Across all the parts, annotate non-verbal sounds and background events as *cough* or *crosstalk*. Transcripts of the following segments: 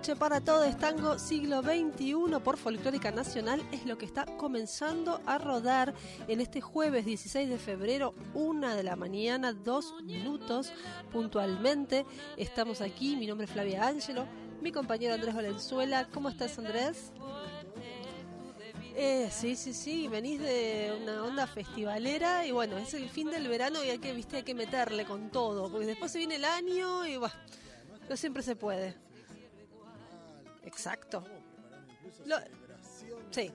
Trasnoche para todos. Tango siglo XXI por Folclórica Nacional es lo que está comenzando a rodar en este jueves 16 de febrero, una de la mañana, dos minutos puntualmente. Estamos aquí, mi nombre es Flavia Ángelo, mi compañero Andrés Valenzuela. ¿Cómo estás, Andrés? Eh, sí, sí, sí, venís de una onda festivalera y bueno, es el fin del verano y hay que, viste, hay que meterle con todo, porque después se viene el año y bueno, no siempre se puede. Exacto. Sí.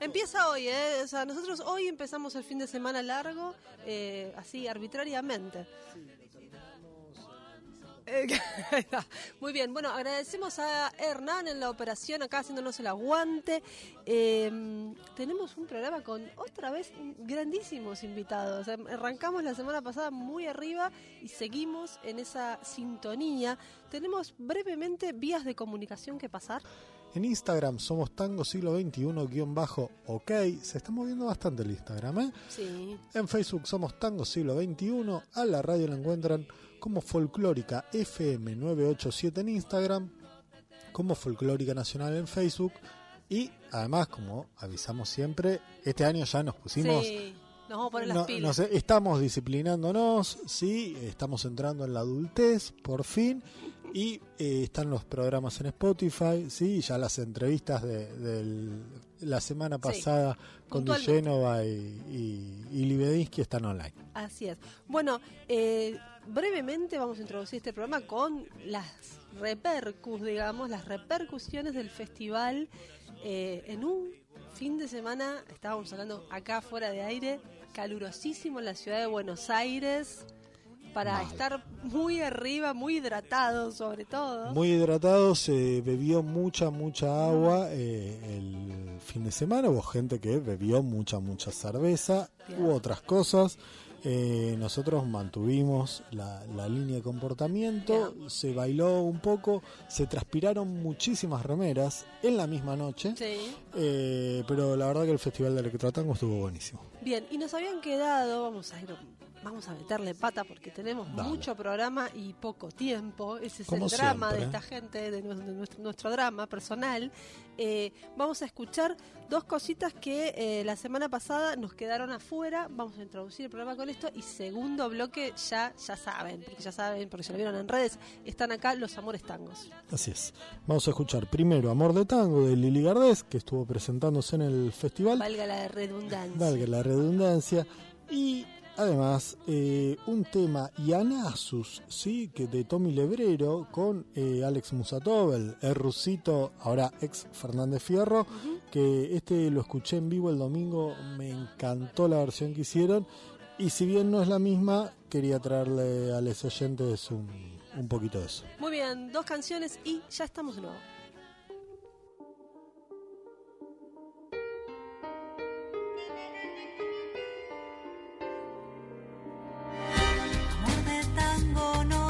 Empieza hoy, ¿eh? O sea, nosotros hoy empezamos el fin de semana largo, eh, así arbitrariamente. *laughs* Muy bien, bueno, agradecemos a Hernán en la operación, acá haciéndonos el aguante. Eh, tenemos un programa con otra vez grandísimos invitados. Em, Arrancamos la semana pasada muy arriba y seguimos en esa sintonía. Tenemos brevemente vías de comunicación que pasar. En Instagram somos tango siglo XXI-ok. Se está moviendo bastante el Instagram, ¿eh? Sí. En Facebook somos Tango Siglo XXI. A la radio la encuentran como Folclórica FM 987 en Instagram, como Folclórica Nacional en Facebook. Y además, como avisamos siempre, este año ya nos pusimos. Sí, nos vamos a poner las pilas. estamos disciplinándonos, sí, estamos entrando en la adultez, por fin, y eh, están los programas en Spotify, sí, ya las entrevistas de, la semana pasada con. Duyenova y, y, y Libedinsky están online. Así es. Bueno, eh, brevemente vamos a introducir este programa con las repercus, digamos, las repercusiones del festival eh, en un fin de semana, estábamos hablando acá fuera de aire, calurosísimo en la ciudad de Buenos Aires, para estar muy arriba, muy hidratado sobre todo. Muy hidratado, se bebió mucha, mucha agua eh, el fin de semana. Hubo gente que bebió mucha, mucha cerveza. Bien. Hubo otras cosas. Eh, nosotros mantuvimos la, la línea de comportamiento. Se bailó un poco. Se transpiraron muchísimas remeras en la misma noche. Sí. Eh, pero la verdad que el Festival de Electrotango estuvo buenísimo. Bien, y nos habían quedado, vamos a ir, vamos a meterle pata porque tenemos Dale. mucho programa y poco tiempo. Ese es Como el drama siempre. de esta gente, de, nu- de nuestro, nuestro drama personal. Eh, vamos a escuchar dos cositas que eh, la semana pasada nos quedaron afuera. Vamos a introducir el programa con esto y segundo bloque ya ya saben, porque ya saben, porque ya lo vieron en redes, están acá los amores tangos. Así es. Vamos a escuchar primero Amor de Tango de Lili Gardés, que estuvo presentándose en el festival. Valga la redundancia. valga la redundancia, y además eh, un tema Yanasus, ¿sí? que de Tommy Lebrero con eh, Alex Musatov, el, el rusito, ahora ex Fernández Fierro, que este lo escuché en vivo el domingo, me encantó la versión que hicieron, y si bien no es la misma, quería traerle a los oyentes un, un poquito de eso. Muy bien, dos canciones y ya estamos de nuevo. Tango no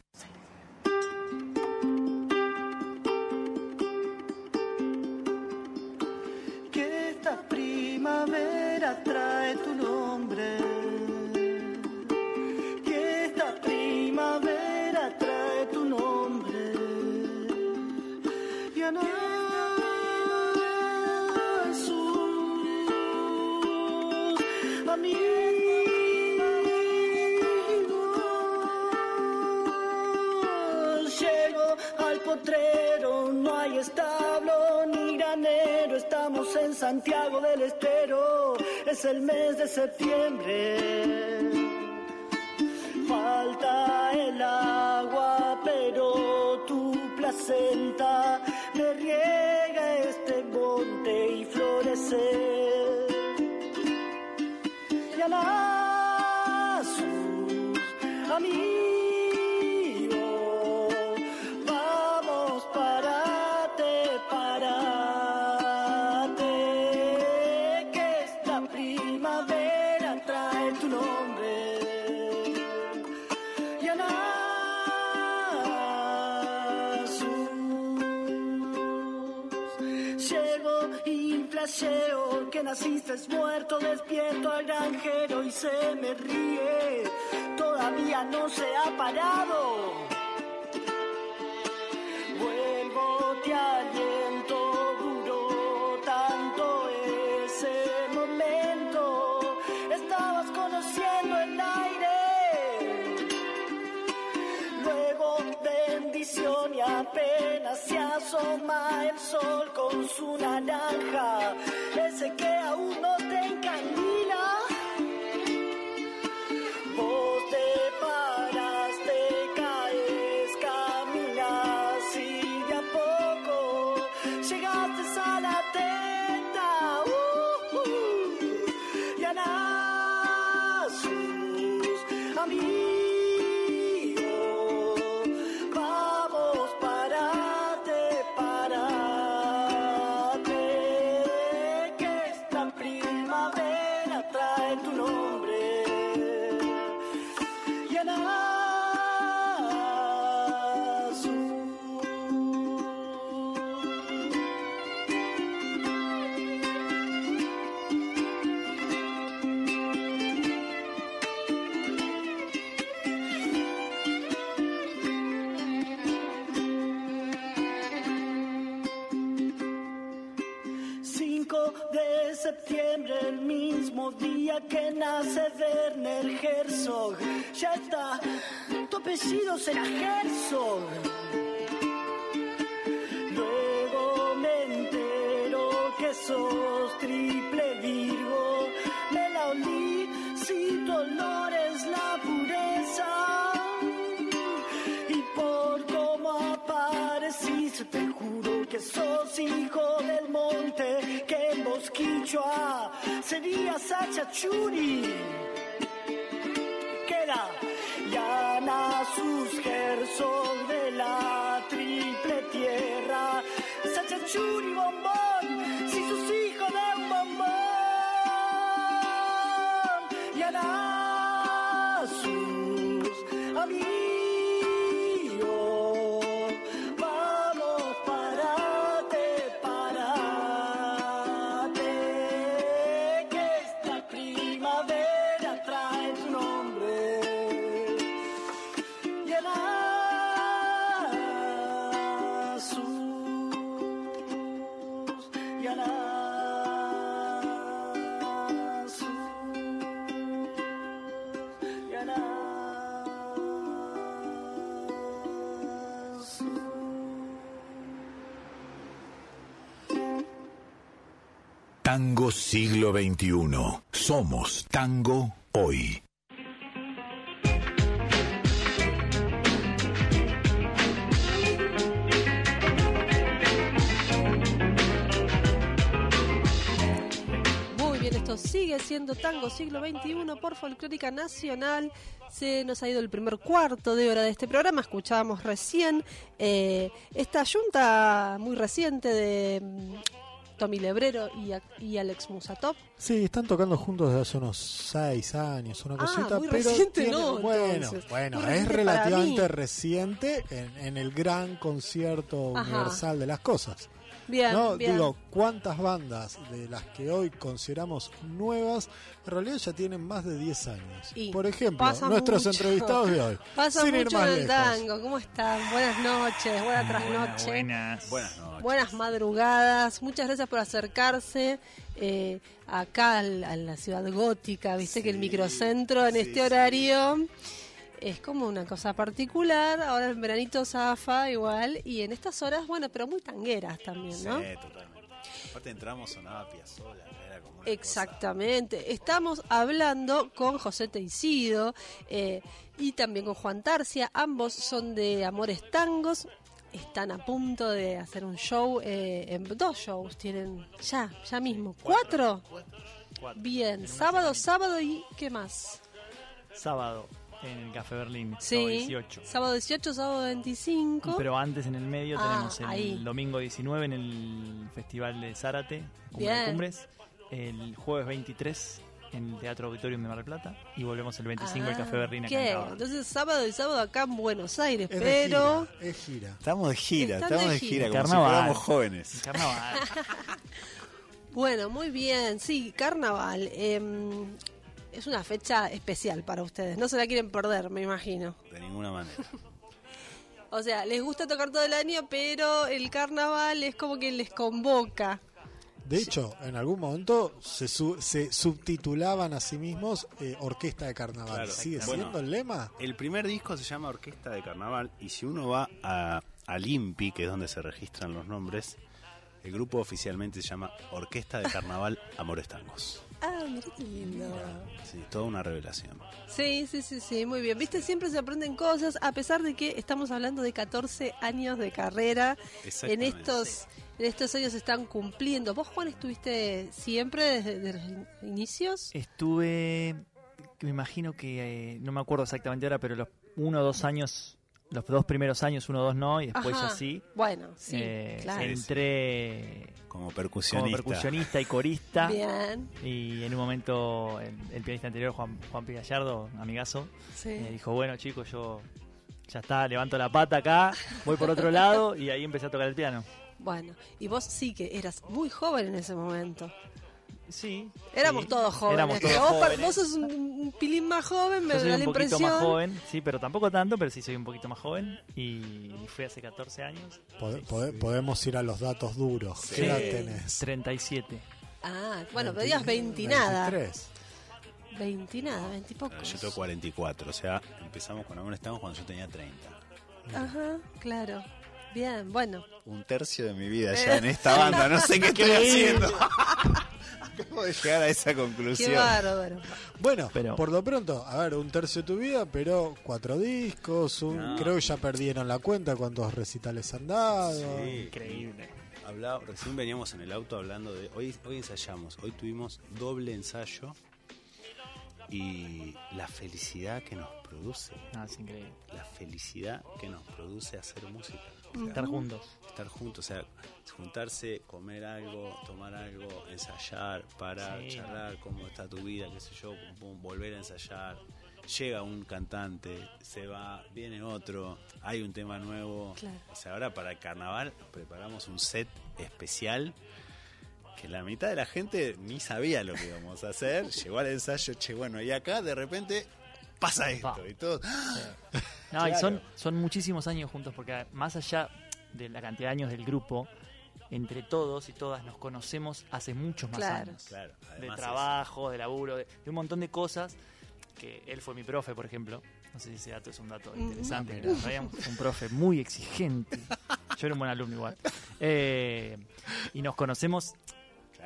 no se ha parado. orgullo a Sevilla Sachachuri. Queda Yana sus gersos de la triple tierra. Sacha Sachachuri bombón, si sus hijos de un bombón. Yana sus amigos. siglo XXI. Somos Tango Hoy. Muy bien, esto sigue siendo Tango Siglo XXI por Folclórica Nacional. Se nos ha ido el primer cuarto de hora de este programa. Escuchábamos recién eh, esta yunta muy reciente de Tommy Lebrero y, a- y Alex Musatov. Sí, están tocando juntos desde hace unos seis años, una Ah, cosita, muy pero reciente tiene- no, bueno, entonces. bueno, es relativamente reciente en, en el gran concierto Ajá. universal de las cosas. Bien, ¿no? bien. Digo, ¿cuántas bandas de las que hoy consideramos nuevas en realidad ya tienen más de 10 años? Y Por ejemplo, nuestros mucho. entrevistados de hoy. *laughs* Pasa sin ir mucho más en el lejos. tango. ¿Cómo están? Buenas noches, buenas trasnoche. Buenas. Buenas noches. Buenas madrugadas, muchas gracias por acercarse eh, acá al- a la ciudad gótica, viste que el microcentro en sí, este sí. Es como una cosa particular, ahora en veranito zafa igual, y en estas horas, bueno, pero muy tangueras también, ¿no? Sí, totalmente. Aparte entramos, sonaba Piazzolla, era como una Exactamente. Estamos hablando con José Teisido eh, y también con Juan Tarcia. Ambos son de Amores Tangos. Están a punto de hacer un show, eh, en dos shows tienen ya, ya mismo. ¿Cuatro? Cuatro. Bien, sábado, sábado y ¿qué más? Sábado en el Café Berlín, Sí, sábado 18. sábado 18, sábado 25. Pero antes en el medio Ah, tenemos el ahí. domingo 19 en el Festival de Zárate, Cumbre de. Cumbres, el jueves 23 en el Teatro Auditorium de Mar del Plata y volvemos el 25 al Ah, Café Berlín acá ¿qué? en. Entonces sábado y sábado acá en Buenos Aires, Es de pero... gira, es gira. Estamos de gira, Están estamos de de gira. gira, como Carnaval. si jóvenes. Carnaval. *laughs* *laughs* Bueno, muy bien. Sí, carnaval. em, es una fecha especial para ustedes. No se la quieren perder, me imagino. De ninguna manera. *laughs* O sea, les gusta tocar todo el año, pero el carnaval es como que les convoca. De hecho, en algún momento se, su- se subtitulaban a sí mismos eh, Orquesta de Carnaval. Claro. ¿Sigue Bueno. siendo el lema? El primer disco se llama Orquesta de Carnaval y si uno va a, al INPI, que es donde se registran los nombres, el grupo oficialmente se llama Orquesta de Carnaval Amores Tangos. Ah, mira qué lindo. Sí, toda una revelación. Sí, sí, sí, sí, muy bien. Viste, siempre se aprenden cosas, a pesar de que estamos hablando de 14 años de carrera. En estos, en estos años se están cumpliendo. ¿Vos, Juan, estuviste siempre desde, desde los in- inicios? Estuve, me imagino que, eh, no me acuerdo exactamente ahora, pero los uno o dos años, los dos primeros años, uno o dos no, y después Ajá. ya sí. Bueno, sí, Eh, claro. Entré Como como percusionista. percusionista y corista. Bien, Y en un momento el, el pianista anterior, Juan, Juan P. Gallardo, amigazo, sí. me dijo, bueno chicos, yo ya está, levanto la pata acá, voy por otro lado y ahí empecé a tocar el piano. Bueno, y vos sí que eras muy joven en ese momento. Sí. Éramos sí, todos jóvenes. Éramos todos *laughs* jóvenes. vos sos un, un pilín más joven, me Yo soy da un la poquito impresión. más joven, sí, pero tampoco tanto, pero sí soy un poquito más joven. Y fui hace 14 años. Pode- pode- Podemos ir a los datos duros. ¿Qué edad tenés? 37. Ah, bueno, 20, pedías 20 y nada. 23. 20 y nada, 20 y pocos. Yo tengo 44, o sea, empezamos con Amores Tangos cuando yo tenía 30. Ajá, claro. Bien, bueno. Un tercio de mi vida ya en esta banda, no sé qué *laughs* estoy haciendo. *laughs* Acabo de llegar a esa Qué conclusión. bárbaro. Bueno, Pero- por lo pronto, a ver, un tercio de tu vida, pero cuatro discos, un, No. creo que ya perdieron la cuenta cuántos recitales han dado. Sí. Increíble. Hablaba- recién veníamos en el auto hablando de. Hoy, hoy ensayamos, hoy tuvimos doble ensayo y la felicidad que nos produce, No, es increíble. la felicidad que nos produce hacer música. Estar juntos. estar juntos, o sea, juntarse, comer algo, tomar algo, ensayar, parar, Sí. charlar, cómo está tu vida, qué sé yo, pum, pum, volver a ensayar. Llega un cantante, se va, viene otro, hay un tema nuevo. Claro. O sea, ahora para el carnaval preparamos un set especial que la mitad de la gente ni sabía lo que íbamos a hacer. *laughs* Llegó al ensayo, che, bueno, y acá de repente pasa esto. Pa. Y todo, No, y son, son muchísimos años juntos, porque más allá de la cantidad de años del grupo, entre todos y todas nos conocemos hace muchos más Claro. años. claro, De además es- trabajo, de laburo, de, de un montón de cosas. Que él fue mi profe, por ejemplo. No sé si ese dato es un dato interesante. traíamos un profe muy exigente. Yo era un buen alumno igual. Eh, y nos conocemos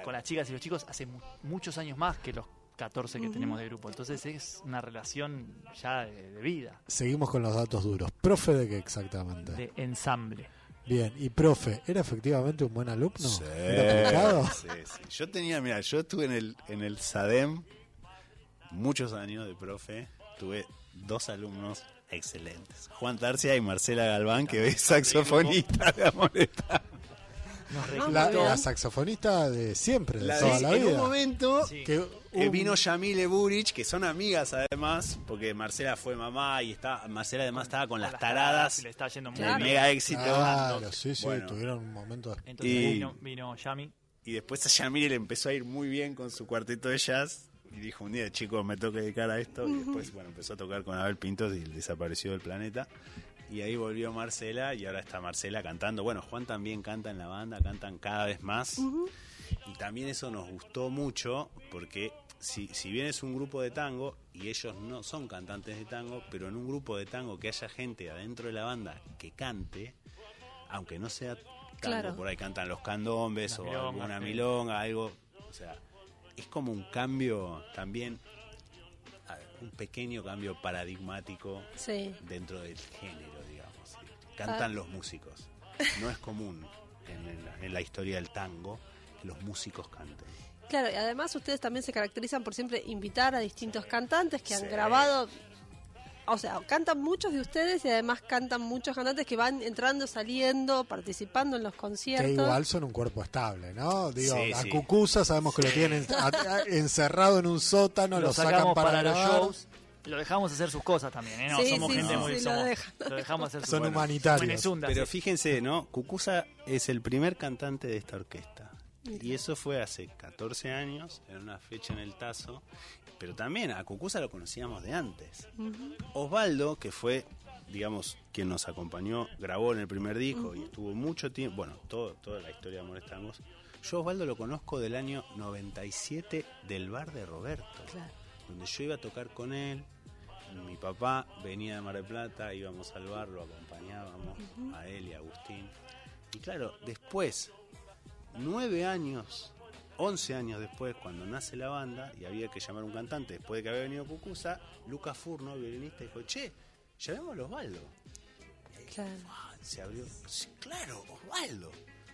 con las chicas y los chicos hace mu- muchos años más que los 14 que tenemos de grupo. Entonces es una relación ya de, de vida, Seguimos con los datos duros. ¿Profe de qué exactamente? de ensamble. Bien, y profe, ¿era efectivamente un buen alumno? Sí, ¿Era sí, sí. Yo tenía, mira, yo estuve en el, en el SADEM muchos años de profe. Tuve dos alumnos excelentes. Juan Tarcia y Marcela Galván, que es saxofonista *laughs* de Amoreta. Nos Ah. La, saxofonista de siempre, de La toda de- la en un vida. momento Sí. Que eh, un- vino Yamile Burich, que son amigas además, porque Marcela fue mamá y está, Marcela además estaba con Con las taradas, le está yendo muy Claro. mega éxito. Claro, sí, sí, Bueno. tuvieron un momento. Entonces Y- vino, vino Yami. Y después a Yamile le empezó a ir muy bien con su cuarteto de jazz. Y dijo un día, chicos, me tengo que dedicar a esto. Y después, bueno, empezó a tocar con Abel Pintos y desapareció del planeta. Y ahí volvió Marcela y ahora está Marcela cantando. Bueno, Juan también canta en la banda, cantan cada vez más. Y también eso nos gustó mucho porque si, si bien es un grupo de tango y ellos no son cantantes de tango, pero en un grupo de tango que haya gente adentro de la banda que cante, aunque no sea tango, Claro. por ahí cantan los candombes Las o milongas, alguna milonga, algo, o sea, es como un cambio también, un pequeño cambio paradigmático Sí. dentro del género, digamos. ¿sí? Cantan los músicos. No es común en, en la, en la historia del tango que los músicos canten. Claro, y además ustedes también se caracterizan por siempre invitar a distintos cantantes que han Sí. grabado. O sea, cantan muchos de ustedes y además cantan muchos cantantes que van entrando, saliendo, participando en los Que conciertos. igual son un cuerpo estable, ¿no? Digo, Sí, a sí. Cucusa sabemos que lo tienen a- a- encerrado en un sótano, lo, lo sacan sacamos para, para, los shows. Lo dejamos hacer sus cosas también, ¿eh? No, Sí, somos sí, gente sí, muy... sí, lo somos- dejan. lo dejamos hacer *laughs* sus Son humanitarios. Pero sí. fíjense, ¿no? Cucusa es el primer cantante de esta orquesta. Y eso fue hace 14 años, en una fecha en el Tazo. Pero también a Cucusa lo conocíamos de antes. Osvaldo, que fue, digamos, quien nos acompañó, grabó en el primer disco y estuvo mucho tiempo, bueno, todo, toda la historia de Amores Tangos. Yo Osvaldo lo conozco del año 97 del bar de Roberto, Claro. donde yo iba a tocar con él. Mi papá venía de Mar del Plata, íbamos al bar, lo acompañábamos a él y a Agustín. Y claro, después, nueve años, once años después, cuando nace la banda y había que llamar a un cantante, después de que había venido Cucusa, Lucas Furno, violinista, dijo, che, llamémoslo a Osvaldo. Claro. Ah, se abrió, sí, claro, Osvaldo.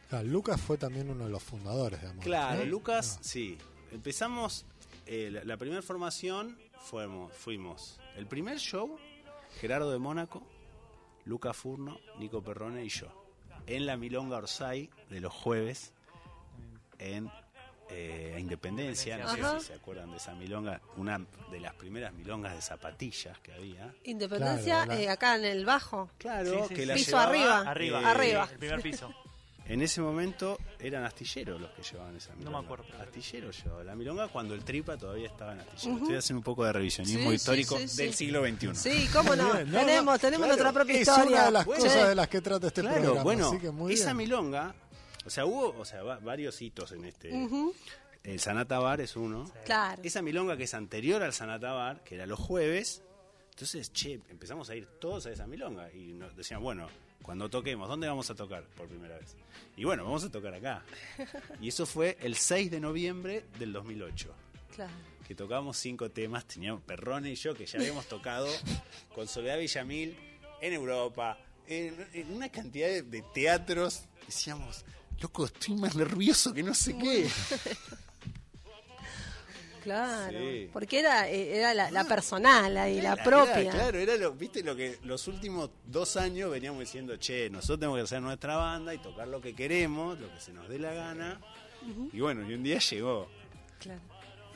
Claro, Lucas fue también uno de los fundadores de Amor. Claro. Lucas, Ah. sí. Empezamos, eh, la, la primera formación fuimos, fuimos el primer show, Gerardo de Mónaco, Lucas Furno, Nico Perrone y yo. En la Milonga Orsay de los jueves en eh, Independencia. No Ajá. sé si se acuerdan de esa milonga, una de las primeras milongas de zapatillas que había. Independencia, Claro, eh, acá en el bajo. Claro, Sí, sí, que sí. la Piso llevaba, arriba. Arriba, eh, Arriba. El primer piso. En ese momento eran astilleros los que llevaban esa milonga. me acuerdo. Astilleros llevaba la milonga cuando el tripa todavía estaba en astillero. Estoy haciendo un poco de revisionismo Sí, histórico sí, sí. del siglo XXI. Sí, cómo no. *laughs* Bien, no, tenemos no, tenemos claro, nuestra propia Es historia. una de las Bueno. cosas de las que trata este Claro, programa. bueno, así que muy esa bien. milonga, o sea, hubo o sea, va- varios hitos en este. El Sanata Bar es uno. Claro. Esa milonga que es anterior al Sanata Bar, que era los jueves. Entonces, che, empezamos a ir todos a esa milonga y nos decían, bueno, cuando toquemos, ¿dónde vamos a tocar por primera vez? Y bueno, vamos a tocar acá. *laughs* Y eso fue el 6 de noviembre del 2008 Claro. que tocábamos cinco temas, teníamos Perrone y yo, que ya habíamos tocado *laughs* con Soledad Villamil en Europa, en, en una cantidad de, de teatros. Decíamos, loco, estoy más nervioso que no sé qué. *laughs* Claro, Sí. porque era eh, era la, la personal ahí, la propia. era, claro, era lo, viste lo que los últimos dos años veníamos diciendo, che, nosotros tenemos que hacer nuestra banda y tocar lo que queremos, lo que se nos dé la gana. Y bueno, y un día llegó. Claro.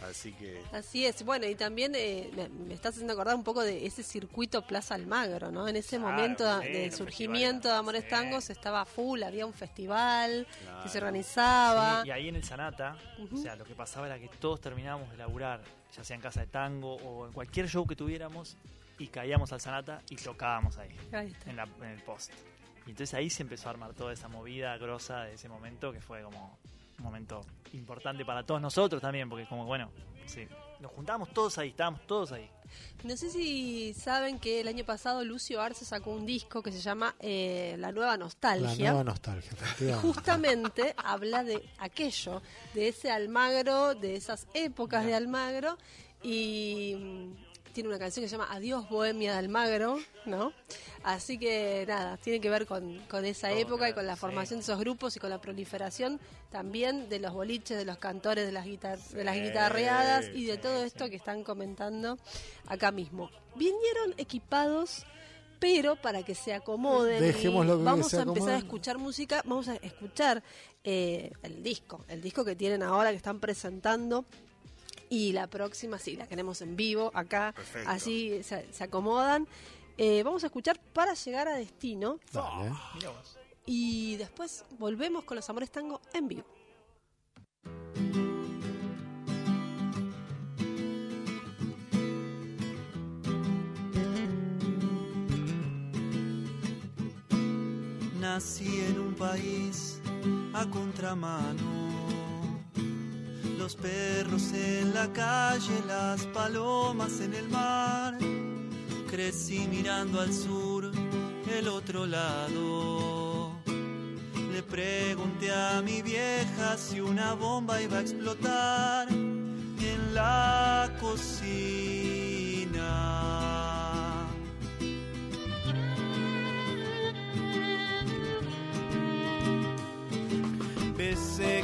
Así que Así es, bueno, y también eh, me, me estás haciendo acordar un poco de ese circuito Plaza Almagro, ¿no? En ese Claro, momento sí, de surgimiento de Amores sí. Tangos estaba full, había un festival que se organizaba. Sí, y ahí en el Sanata, o sea, lo que pasaba era que todos terminábamos de laburar, ya sea en casa de tango o en cualquier show que tuviéramos, y caíamos al Sanata y tocábamos ahí, Ahí está. en, la- en el post. Y entonces ahí se empezó a armar toda esa movida grosa de ese momento, que fue como un momento importante para todos nosotros también, porque como, bueno, sí, nos juntábamos todos ahí, estábamos todos ahí. No sé si saben que el año pasado Lucio Arce sacó un disco que se llama eh, La Nueva La Nostalgia. nueva nostalgia, efectivamente. justamente *laughs* habla de aquello, de ese Almagro, de esas épocas de Almagro y tiene una canción que se llama Adiós Bohemia de Almagro, ¿no? Así que nada, tiene que ver con, con esa Todo época y con la formación de esos grupos y con la proliferación también de los boliches, de los cantores, de las, guitar de las guitarreadas y de todo esto que están comentando acá mismo. Vinieron equipados pero para que se acomoden Dejémoslo vamos a empezar a escuchar música, vamos a escuchar eh, el disco, el disco que tienen ahora que están presentando y la próxima sí, la queremos en vivo acá, Perfecto. así se, se acomodan. Eh, vamos a escuchar para llegar a destino Dale. Y después volvemos con los Amores Tango en vivo. Nací en un país a contramano. Los perros en la calle, las palomas en el mar. Crecí mirando al sur, el otro lado. Le pregunté a mi vieja si una bomba iba a explotar en la cocina. Besé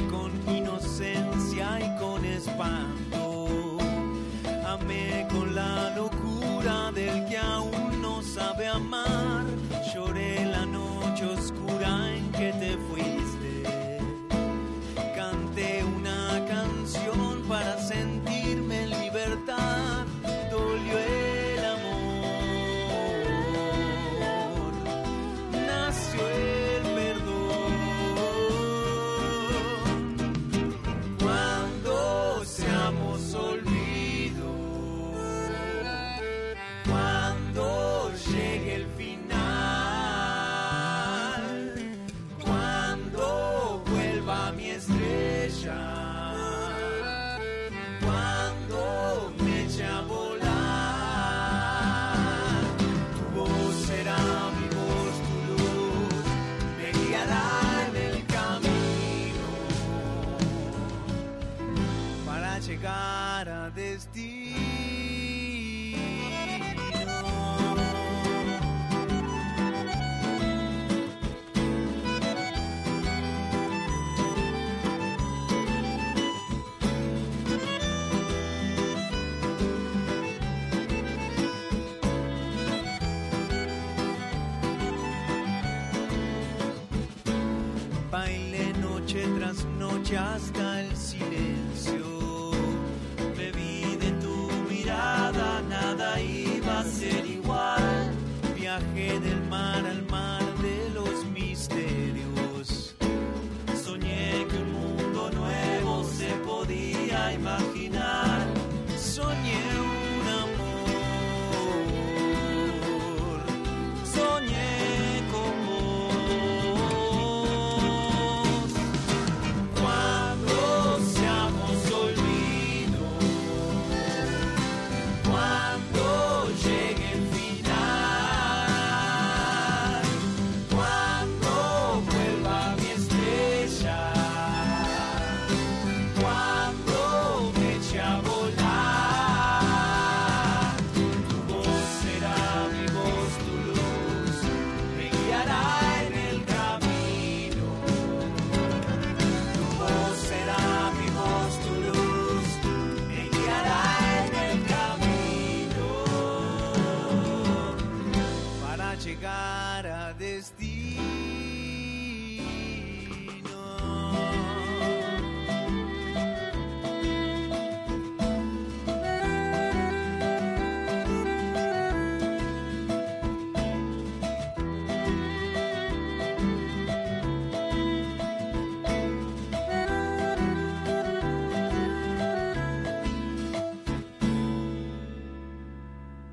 just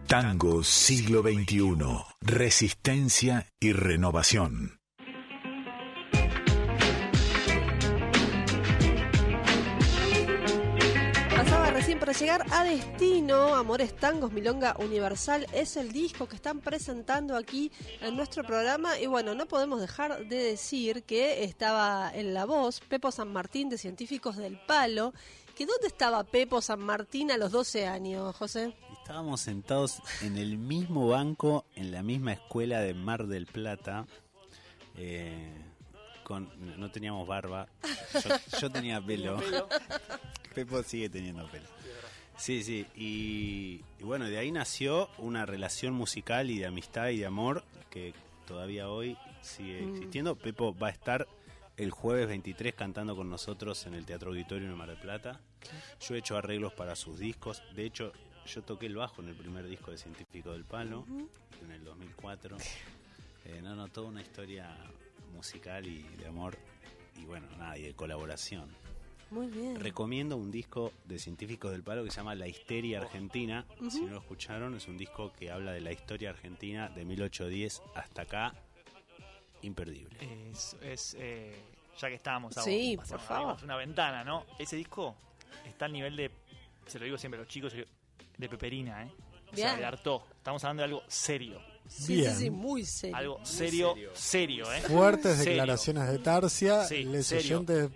Tango siglo XXI. Resistencia y renovación. Pasaba recién para llegar a destino, Amores Tangos, Milonga Universal, es el disco que están presentando aquí en nuestro programa y bueno, no podemos dejar de decir que estaba en la voz Pepo San Martín de Científicos del Palo, que ¿dónde estaba Pepo San Martín a los 12 años, José? Estábamos sentados en el mismo banco, en la misma escuela de Mar del Plata. eh, con, no teníamos barba. Yo, yo tenía *laughs* pelo. *laughs* Pepo sigue teniendo pelo. Sí, sí, y, y bueno, de ahí nació una relación musical y de amistad y de amor que todavía hoy sigue Mm. existiendo. Pepo va a estar el jueves 23 cantando con nosotros en el Teatro Auditorio en Mar del Plata. Yo he hecho arreglos para sus discos. De hecho, yo toqué el bajo en el primer disco de Científico del Palo, en el 2004. Eh, no, no, toda una historia musical y de amor y bueno, nada, y de colaboración. Muy bien. Recomiendo un disco de Científicos del Palo que se llama La Histeria Argentina. Si no lo escucharon, es un disco que habla de la historia argentina de 1810 hasta acá. Imperdible. Es, es, eh, ya que estábamos Sí, pasamos, por favor. una ventana, ¿no? Ese disco está al nivel de, se lo digo siempre a los chicos, de Peperina, ¿eh? O sea, de Artaud. Estamos hablando de algo serio. Sí, Bien. sí, sí, muy serio. Algo serio, serio, ¿eh? Fuertes Serio. declaraciones de Tarsia. Sí, les serio. oyentes,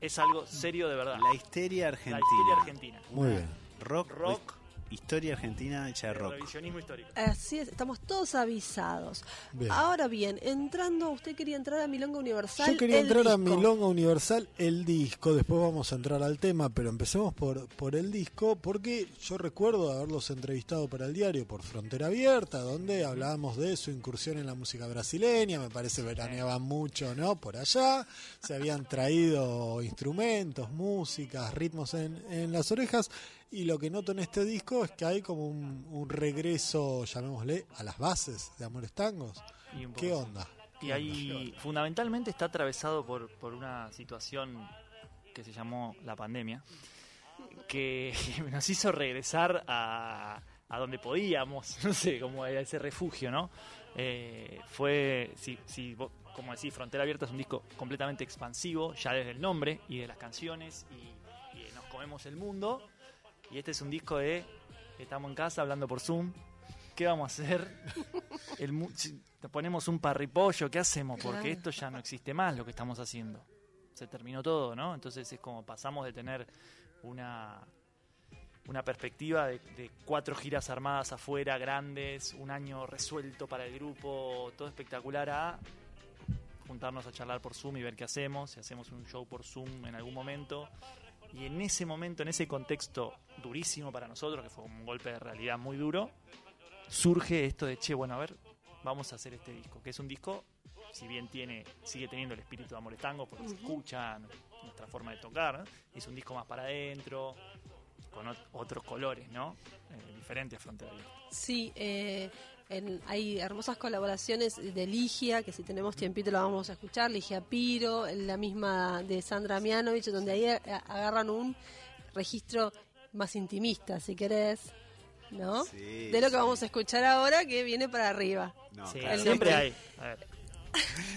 Es algo serio de verdad. La Histeria La Argentina. historia argentina. muy bien. Rock, Rock. Historia Argentina hecha de rock. Revisionismo histórico. Así es, estamos todos avisados. Bien. Ahora bien, entrando, usted quería entrar a Milonga Universal. Yo quería el entrar a. Milonga Universal, el disco, después vamos a entrar al tema, pero empecemos por, por el disco, porque yo recuerdo haberlos entrevistado para el diario por Frontera Abierta, donde hablábamos de su incursión en la música brasileña, me parece veraneaban mucho, ¿no? Por allá, se habían traído instrumentos, músicas, ritmos en, en las orejas, y lo que noto en este disco es que hay como un, un regreso, llamémosle, a las bases de Amores Tangos. Y ¿Qué onda? Y ahí fundamentalmente está atravesado por, por una situación que se llamó la pandemia, que *laughs* nos hizo regresar a, a donde podíamos, *laughs* no sé, como a ese refugio, ¿no? Eh, fue, si, si vos- como decís, Frontera Abierta es un disco completamente expansivo, ya desde el nombre y de las canciones, y, y nos comemos el mundo, y este es un disco de, estamos en casa hablando por Zoom, ¿qué vamos a hacer? *laughs* El mu- ponemos un parripollo, ¿qué hacemos? Porque esto ya no existe más lo que estamos haciendo. Se terminó todo, ¿no? Entonces es como pasamos de tener una, una perspectiva de, de cuatro giras armadas afuera, grandes, un año resuelto para el grupo, todo espectacular, a juntarnos a charlar por Zoom y ver qué hacemos, si hacemos un show por Zoom en algún momento. Y en ese momento, en ese contexto durísimo para nosotros, que fue un golpe de realidad muy duro, surge esto de, che, bueno, a ver, vamos a hacer este disco, que es un disco, si bien tiene sigue teniendo el espíritu de Amores Tango, porque se escucha nuestra forma de tocar, ¿no? es un disco más para adentro, con ot- otros colores, ¿no? Eh, diferente a Frontera Abierta. Sí, eh, en- hay hermosas colaboraciones de Ligia, que si tenemos tiempito la vamos a escuchar, Ligia Piro, la misma de Sandra Mianovich, donde ahí a- agarran un registro más intimista, si querés, ¿no? Sí, de lo que sí. vamos a escuchar ahora, que viene para arriba. No, Sí, claro. siempre hay. A ver,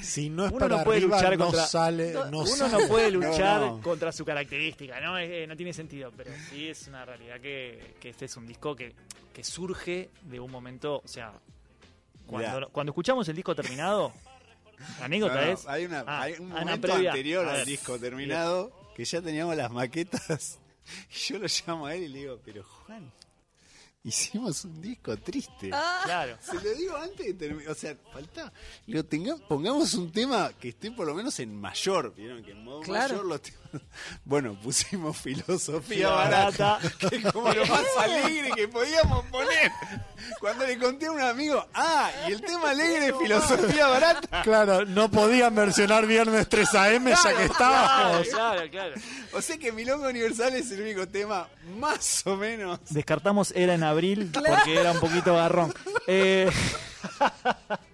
Si no es Uno para no puede arriba, luchar no contra- sale, No, no Uno sale. no puede luchar no. contra su característica, ¿no? Eh, no tiene sentido, pero sí es una realidad que, que este es un disco que, que surge de un momento, o sea, cuando, escuchamos el disco terminado, la anécdota No, no, es... hay, una, Ah, hay un momento previa. anterior al ver. disco terminado que ya teníamos las maquetas y *laughs* yo lo llamo a él y le digo, pero Juan, hicimos un disco triste. Claro. Se lo digo antes de terminar, o sea, falta. Le digo, tenga- pongamos un tema que esté por lo menos en mayor, vieron que en modo Claro. mayor los temas. *laughs* Bueno, pusimos filosofía barata, barata. que es como lo más *laughs* alegre que podíamos poner. Cuando le conté a un amigo, ah, y el tema alegre es filosofía barata. Claro, no podían versionar Viernes 3 AM ya que estaba. Claro, claro, claro. O sea que Milonga Universal es el único tema más o menos. Descartamos Era en abril porque era un poquito garrón. Eh, *laughs*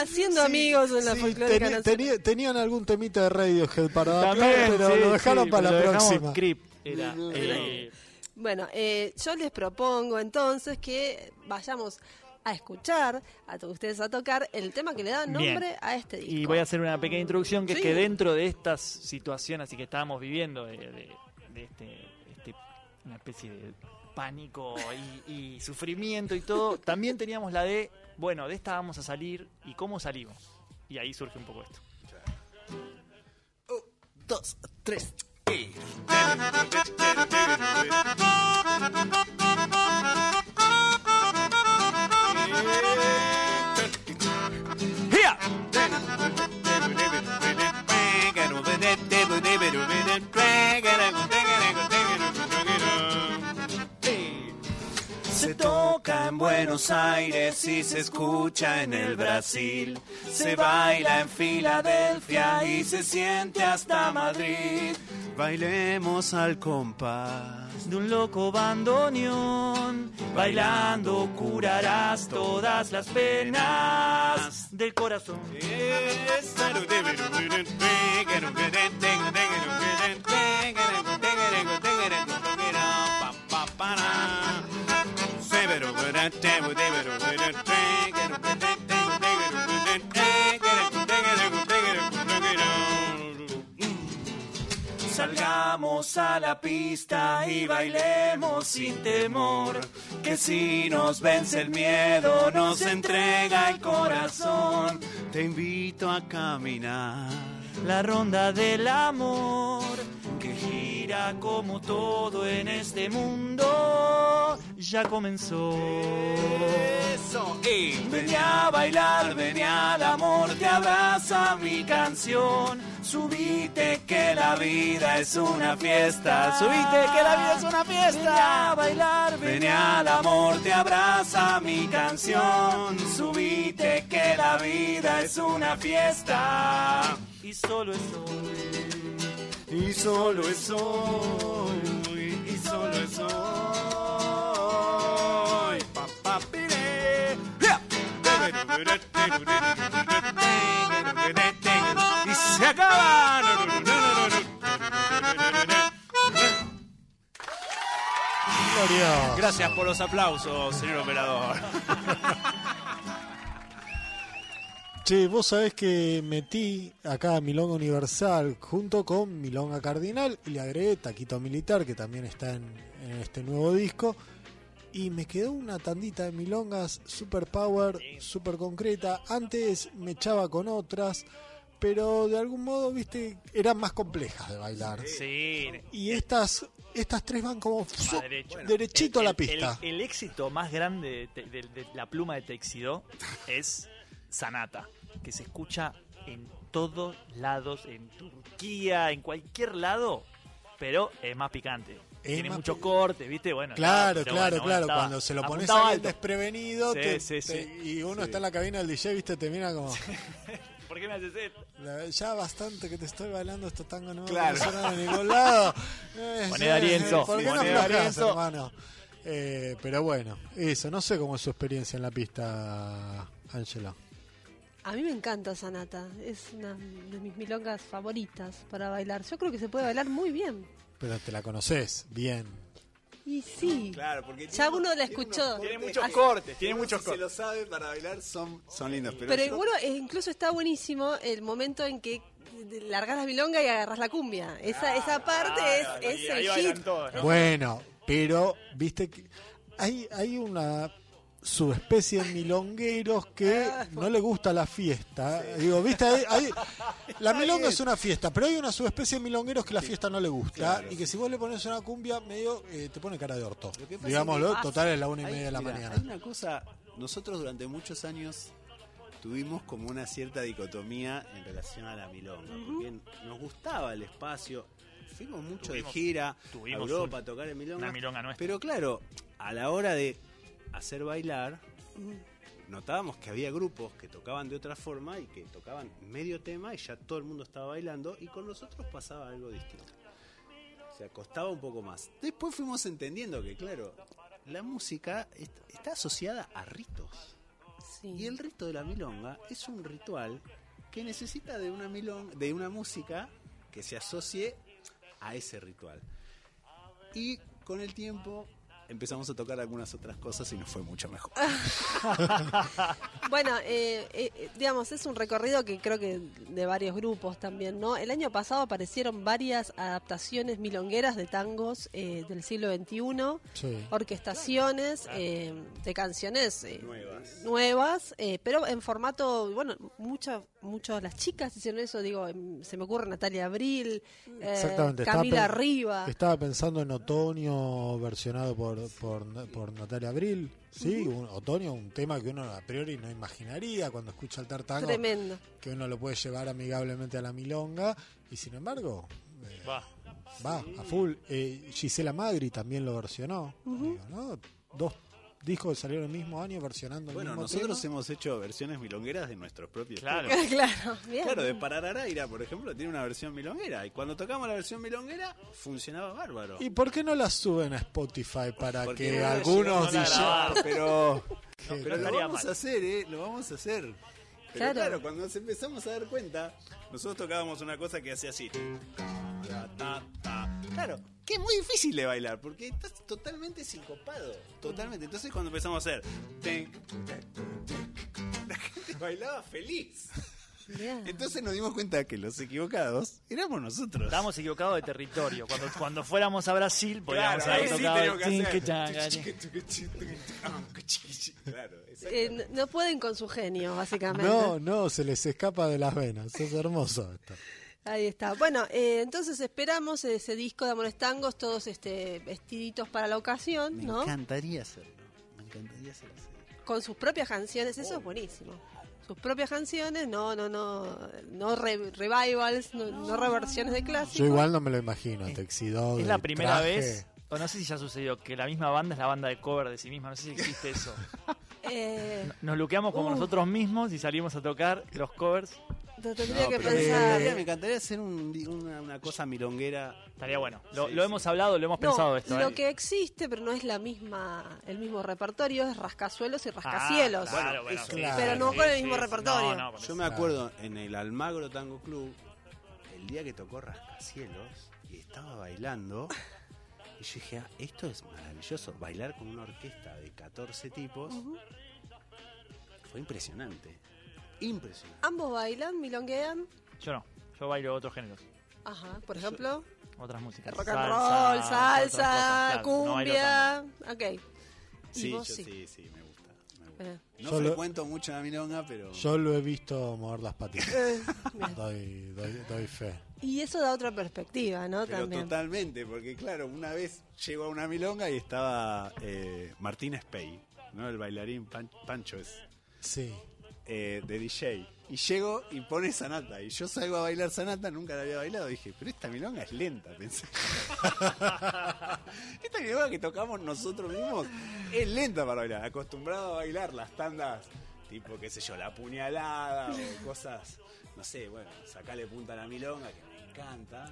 Haciendo amigos en la Sí, folclórica teni- nacional. teni- tenían algún temita de Radiohead para adaptar, también, pero sí, lo dejaron sí, para pero la próxima. Creep era, eh, Bueno, eh, yo les propongo entonces que vayamos a escuchar, a ustedes a tocar el tema que le da Bien. nombre a este disco. Y voy a hacer una pequeña introducción que Sí. es que dentro de estas situaciones así que estábamos viviendo de, de- de este, este- una especie de pánico y, y sufrimiento y todo, también teníamos la de, bueno, de esta vamos a salir y cómo salimos. Y ahí surge un poco esto. Dos, tres. Buenos Aires y se escucha en el Brasil. Se baila en Filadelfia y se siente hasta Madrid. Bailemos al compás. de un loco bandoneón. Bailando curarás todas las penas del corazón. Salgamos a la pista y bailemos sin temor. Que si nos vence el miedo, nos entrega el corazón. Te invito a caminar. La ronda del amor gira como todo en este mundo ya comenzó. Eso, y Vení a bailar, vení al amor, te abraza mi canción. Subite que la vida es una fiesta. Subite que la vida es una fiesta. Vení a bailar, vení al amor, te abraza mi canción. Subite que la vida es una fiesta. Y solo es hoy. Y solo es hoy, y solo es hoy. Pa, pa, pire. ¡Ja! Y se acaba. Gracias por los aplausos, señor operador. *laughs* Che, vos sabés que metí acá Milonga Universal junto con Milonga Cardinal y le agregué Taquito Militar, que también está en, en este nuevo disco. Y me quedó una tandita de milongas super power, super concreta. Antes me echaba con otras, pero de algún modo, viste, eran más complejas de bailar. Sí, Y estas estas tres van como va derecho. derechito a la pista. El, el éxito más grande de, de- de la pluma de Texidó es Sanata, que se escucha en todos lados, en Turquía, en cualquier lado, pero es más picante. Es Tiene más muchos pi- cortes, ¿viste? Bueno, Claro, claro, bueno, claro. estaba- Cuando se lo pones a alguien desprevenido Sí, te- sí, sí. te- y uno está en la cabina del DJ, viste, te mira como... *laughs* ¿Por qué me haces esto? La- ya bastante que te estoy bailando esto tango no Claro. no de ningún lado. *laughs* Eh, Poné sí, D'Arienzo, ¿Por qué no aflojás, hermano? Eh, pero bueno, eso, no sé cómo es su experiencia en la pista, Angela. A mí me encanta Sanata, es una de mis milongas favoritas para bailar. Yo creo que se puede bailar muy bien. Pero te la conoces bien. Y sí, Claro, porque ya uno la escuchó. Tiene muchos Así- cortes, tiene muchos Si cortes. lo sabe para bailar son, son lindos. Pero, Pero yo- bueno, eh, incluso está buenísimo el momento en que largas la milonga y agarras la cumbia. Esa, esa parte es, es ahí- el ahí hit. bailan todos, ¿no? Bueno, pero viste que hay, hay una subespecie de milongueros que no le gusta la fiesta. Digo, viste, Hay- hay- la milonga es una fiesta, pero hay una subespecie de milongueros que la fiesta no le gusta Claro. y que si vos le pones una cumbia medio eh, te pone cara de orto. Digámoslo, es que- total es la una y Hay- media de la mira, mañana. Hay una cosa, nosotros durante muchos años tuvimos como una cierta dicotomía en relación a la milonga, porque nos gustaba el espacio, fuimos mucho Tuvimos- de gira a tuvimos Europa un- a tocar en milonga, una milonga nuestra. pero claro, a la hora de hacer bailar, notábamos que había grupos que tocaban de otra forma y que tocaban medio tema y ya todo el mundo estaba bailando y con nosotros pasaba algo distinto. O sea, costaba un poco más. Después fuimos entendiendo que, claro, la música est- está asociada a ritos. Sí. Y el rito de la milonga es un ritual que necesita de una milonga, de una música que se asocie a ese ritual. Y con el tiempo empezamos a tocar algunas otras cosas y nos fue mucho mejor. *laughs* Bueno, eh, eh, eh, digamos, es un recorrido que creo que de varios grupos también, ¿no? El año pasado aparecieron varias adaptaciones milongueras de tangos eh, del siglo XXI, Sí. orquestaciones eh, de canciones eh, Nuevas. nuevas, eh, pero en formato, bueno, muchas muchas las chicas hicieron eso, digo, em, se me ocurre Natalia Abril, eh, estaba Camila pen- Riva. Estaba pensando en Otoño versionado por, por, por Natalia Abril. Sí, un, Otoño, un tema que uno a priori no imaginaría cuando escucha el tartango. Tremendo. que uno lo puede llevar amigablemente a la milonga y sin embargo eh, Va. va a full. Eh, Gisela Magri también lo versionó, digo, ¿no? Dos discos que salieron el mismo año versionando el Bueno, mismo nosotros tema. hemos hecho versiones milongueras de nuestros propios Claro. temas. *laughs* claro, bien. Claro, de Parararaira, por ejemplo, tiene una versión milonguera. Y cuando tocamos la versión milonguera, funcionaba bárbaro. ¿Y por qué no la suben a Spotify para Porque que no algunos a DJ. Pero, que- pero no lo vamos mal. a hacer, ¿eh? Lo vamos a hacer. Pero Claro. claro. cuando nos empezamos a dar cuenta, nosotros tocábamos una cosa que hacía así. Claro, que es muy difícil de bailar, porque estás totalmente sincopado. Totalmente. Entonces cuando empezamos a hacer... ten, ten, ten, la gente bailaba feliz. Entonces nos dimos cuenta que los equivocados éramos nosotros. Estábamos equivocados de territorio. Cuando, cuando fuéramos a Brasil, podíamos Claro, haber tocado. que. Claro, Eh, no pueden con su genio, básicamente. No, no, se les escapa de las venas. Es hermoso esto. Ahí está. Bueno, eh, entonces esperamos ese disco de Amores Tangos, todos este, vestiditos para la ocasión, Me ¿no? encantaría hacerlo. Me encantaría hacerlo. Con sus propias canciones, eso Oh. es buenísimo. Sus propias canciones, no, no, no, no re- revivals, no, no reversiones de clásicos. Yo igual no me lo imagino, Texidó. Es la primera traje. vez, o no sé si ya sucedió, que la misma banda es la banda de cover de sí misma. No sé si existe eso. *laughs* Eh, Nos luqueamos como Uh. nosotros mismos y salimos a tocar los covers. Lo tendría que pensar. Me encantaría, me encantaría hacer un- una, una cosa milonguera. Estaría bueno. Lo, Sí, lo sí. hemos hablado, lo hemos No, pensado esto. lo ¿eh? que existe, pero no es la misma, el mismo repertorio, es rascazuelos y rascacielos. Ah, claro, bueno, eso. sí, Pero no sí, con el mismo sí. repertorio. No, no, con Yo me acuerdo en el Almagro Tango Club, el día que tocó Rascacielos y estaba bailando. Y yo dije, ah, esto es maravilloso. Bailar con una orquesta de 14 tipos fue impresionante. Impresionante. Ambos bailan, milonguean. Yo no. Yo bailo otros géneros, Ajá, por ejemplo, otras músicas. rock and Salsa, roll, salsa, cosas, claro, no cumbia. ok. Y Sí, yo sí. sí, sí, me gusta. me gusta. Eh, No Yo lo- frecuento mucho la milonga, pero... Yo lo he visto mover las patitas. eh, doy, doy, doy fe. Y eso da otra perspectiva, ¿no? Pero También. totalmente, porque claro, una vez llegó a una milonga y estaba eh, Martín Spey, ¿no? El bailarín Pan- Pancho es Sí. Eh, de DJ. Y llego y pone Sanata. Y yo salgo a bailar Sanata, nunca la había bailado. Dije, pero esta milonga es lenta, *laughs* pensé. *laughs* esta milonga que tocamos nosotros mismos es lenta para bailar. Acostumbrado a bailar las tandas, tipo, qué sé yo, la puñalada o *laughs* cosas, no sé, bueno, sacale punta a la milonga, que me encanta.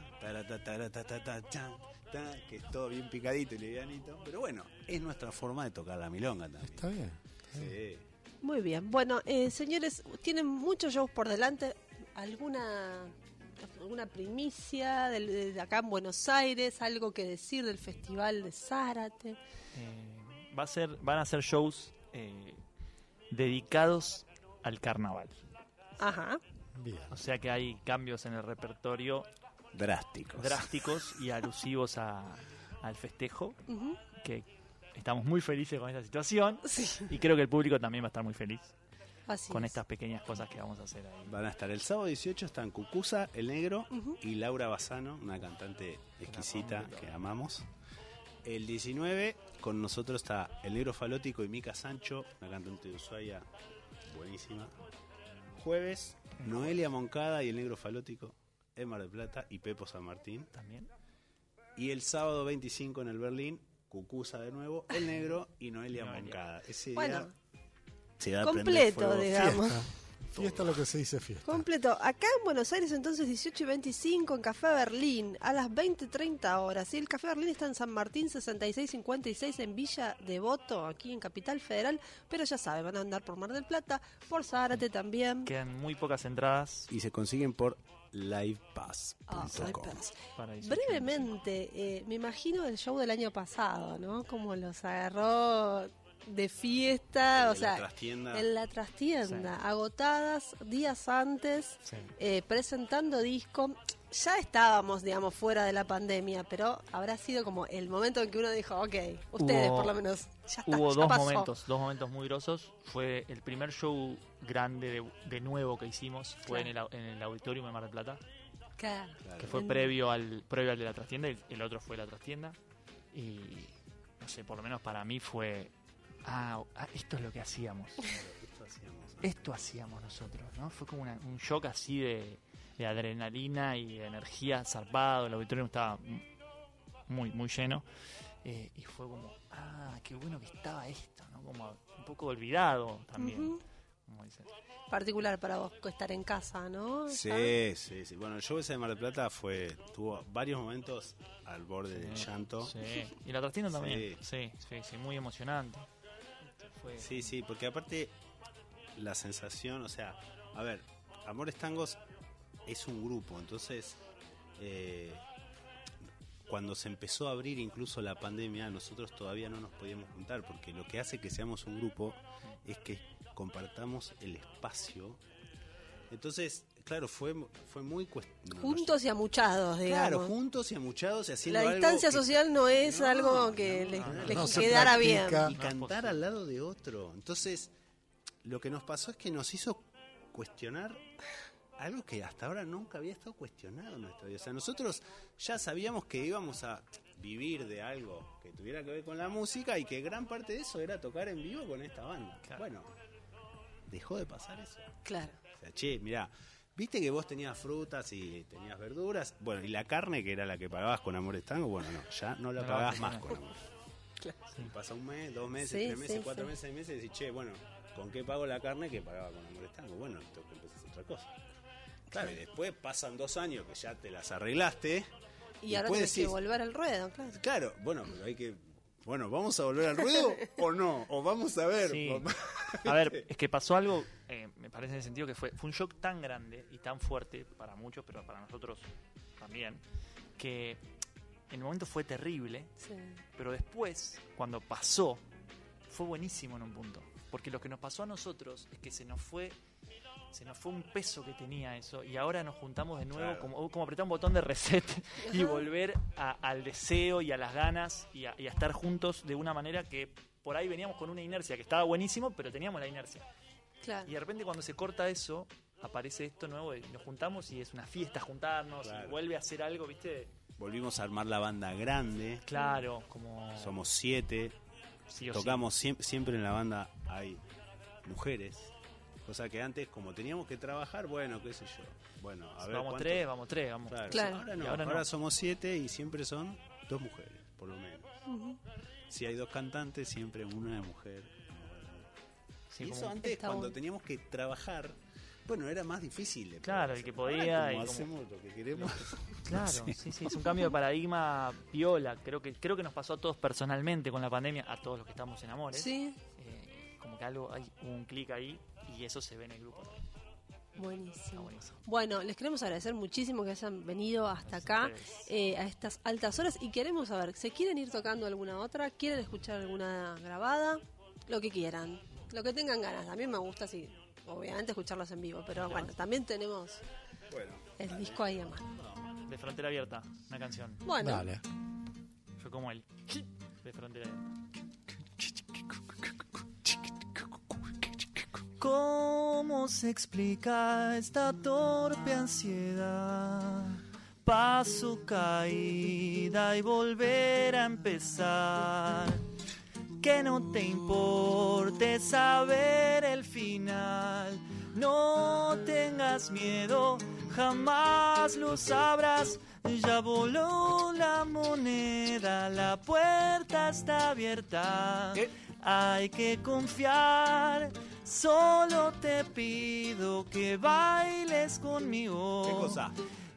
Que es todo bien picadito y livianito. Pero bueno, es nuestra forma de tocar la milonga también. Está bien. Sí. Muy bien. Bueno, eh, señores, tienen muchos shows por delante. ¿Alguna alguna primicia del- de, acá en Buenos Aires? ¿Algo que decir del Festival de Zárate? Eh, va a ser, van a ser shows eh, dedicados al carnaval. Ajá. Bien. O sea que hay cambios en el repertorio Drásticos. drásticos y alusivos a- al festejo, Ujú. que estamos muy felices con esta situación Sí, y creo que el público también va a estar muy feliz así con es. estas pequeñas cosas que vamos a hacer ahí. Van a estar el sábado 18, están Cucusa, El Negro y Laura Bazano, una cantante exquisita que amamos. El 19, con nosotros está El Negro Falótico y Mica Sancho, una cantante de Ushuaia buenísima. Jueves, Noelia Moncada y El Negro Falótico, en Mar del Plata y Pepo San Martín. También. Y el sábado 25 en el Berlín, Cucusa de nuevo, El Negro y Noelia, Noelia. Moncada. Ese Bueno, día se va a prender completo, fuego. digamos. Fiesta. Fiesta lo que se dice fiesta. Completo. Acá en Buenos Aires, entonces, 18 y 25 en Café Berlín, a las 20.30 horas. Y el Café Berlín está en San Martín 6656 en Villa Devoto, aquí en Capital Federal. Pero ya saben, van a andar por Mar del Plata, por Zárate también. Quedan muy pocas entradas Y se consiguen por livepass.com. Ah, Livepass. para 18. Brevemente, eh, me imagino el show del año pasado, ¿no? Como los agarró de fiesta, o En sea, la trastienda. en la trastienda, agotadas días antes, Sí. eh, presentando disco. Ya estábamos, digamos, fuera de la pandemia, pero habrá sido como el momento en que uno dijo, ok, ustedes Hubo- por lo menos, ya está, Hubo ya dos pasó. momentos, dos momentos muy grosos. Fue el primer show grande de, de nuevo que hicimos, fue en, el, en el auditorio de Mar del Plata, Claro. que fue En- previo al previo al de la trastienda, y el otro fue la trastienda. Y no sé, por lo menos para mí fue, ah, ah, esto es lo que hacíamos. *laughs* Esto hacíamos. Esto hacíamos nosotros, ¿no? Fue como una- un shock así de, de adrenalina y de energía zarpado. El auditorio estaba muy, muy lleno. Eh, y fue como, ah, qué bueno que estaba esto, ¿no? Como un poco olvidado también. Como dicen. Particular para vos estar en casa, ¿no? Sí, sí, sí. Bueno, el show ese de Mar del Plata fue, tuvo varios momentos al borde del llanto. Sí. Y la trastienda también. Sí. Sí, sí, sí, muy emocionante. Fue- Sí, sí, porque aparte la sensación, o sea, a ver, Amores Tangos es un grupo, entonces eh, cuando se empezó a abrir incluso la pandemia, nosotros todavía no nos podíamos juntar, porque lo que hace que seamos un grupo es que compartamos el espacio. Entonces, claro, fue, fue muy cuest- no, no Juntos y amuchados, digamos. Claro, juntos y amuchados y haciendo la algo distancia que- social no es No, algo que no, les, no, les no se quedara bien. y cantar al lado de otro. Entonces, lo que nos pasó es que nos hizo cuestionar algo que hasta ahora nunca había estado cuestionado en nuestra vida. O sea, nosotros ya sabíamos que íbamos a vivir de algo que tuviera que ver con la música y que gran parte de eso era tocar en vivo con esta banda. Claro. Bueno, dejó de pasar eso. Claro. O sea, che, mirá, viste que vos tenías frutas y tenías verduras. Bueno, y la carne, que era la que pagabas con Amores Tango, bueno, no, ya no la pagás más con Amores. Y pasa un mes, dos meses, Sí, tres meses, sí, cuatro sí. meses, seis meses, y decís, che, bueno, ¿con qué pago la carne que pagaba con Amores Tango? Bueno, tengo que empezar otra cosa. Claro, y después pasan dos años que ya te las arreglaste. Y ahora después tenés que decís, volver al ruedo, claro. Claro, bueno, pero hay que. Bueno, ¿vamos a volver al ruedo o no? O vamos a ver. Sí. A ver, *laughs* es que pasó algo, eh, me parece en el sentido que fue, fue un shock tan grande y tan fuerte para muchos, pero para nosotros también, que en el momento fue terrible, Sí. pero después, cuando pasó, fue buenísimo en un punto. Porque lo que nos pasó a nosotros es que se nos fue se nos fue un peso que tenía eso y ahora nos juntamos de nuevo Claro. como, como apretar un botón de reset *laughs* y volver a- al deseo y a las ganas y a, y a estar juntos de una manera que por ahí veníamos con una inercia que estaba buenísimo, pero teníamos la inercia. Claro. Y de repente cuando se corta eso, aparece esto nuevo y nos juntamos y es una fiesta juntarnos Claro. y vuelve a ser algo, ¿viste? Volvimos a armar la banda grande. Claro, como... Somos siete. sí sí. Tocamos siem- siempre en la banda hay mujeres. Cosa que antes, como teníamos que trabajar, bueno, qué sé yo. Bueno, a ver. vamos cuánto- tres, vamos tres, vamos. Claro, Claro. Ahora no, ahora ahora, no. somos siete y siempre son dos mujeres, por lo menos. Si hay dos cantantes, siempre una es mujer. Sí, y eso antes, cuando teníamos que trabajar, bueno, era más difícil. Claro, el que. Ahora podía como y como- hacemos lo que queremos. *laughs* Claro, *laughs* sí. sí, es un cambio de paradigma piola. Creo que creo que nos pasó a todos personalmente con la pandemia, a todos los que estamos en Amores. Sí, Eh, como que algo hay un clic ahí y eso se ve en el grupo. Está buenísimo. buenísimo. Bueno, les queremos agradecer muchísimo que hayan venido hasta acá eh, a estas altas horas y queremos saber, ¿se quieren ir tocando alguna otra? ¿Quieren escuchar alguna grabada? Lo que quieran, lo que tengan ganas. A mí me gusta así, obviamente escucharlas en vivo, pero bueno, también tenemos Bueno, el disco ahí a mano. De Frontera Abierta, una canción. Bueno, Dale. Fue como el de Frontera Abierta. *laughs* ¿Cómo se explica esta torpe ansiedad? Paso caída y volver a empezar. Que no te importe saber el final. No tengas miedo, jamás lo sabrás. Ya voló la moneda, la puerta está abierta. Hay que confiar. Solo te pido que bailes conmigo. ¿qué cosa?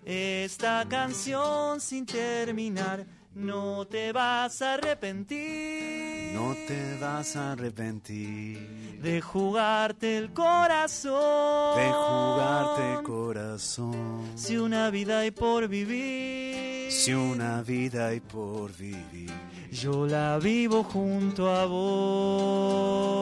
Esta canción sin terminar, no te vas a arrepentir. No te vas a arrepentir de jugarte el corazón. de jugarte el corazón. Si una vida hay por vivir, Si una vida hay por vivir. yo la vivo junto a vos.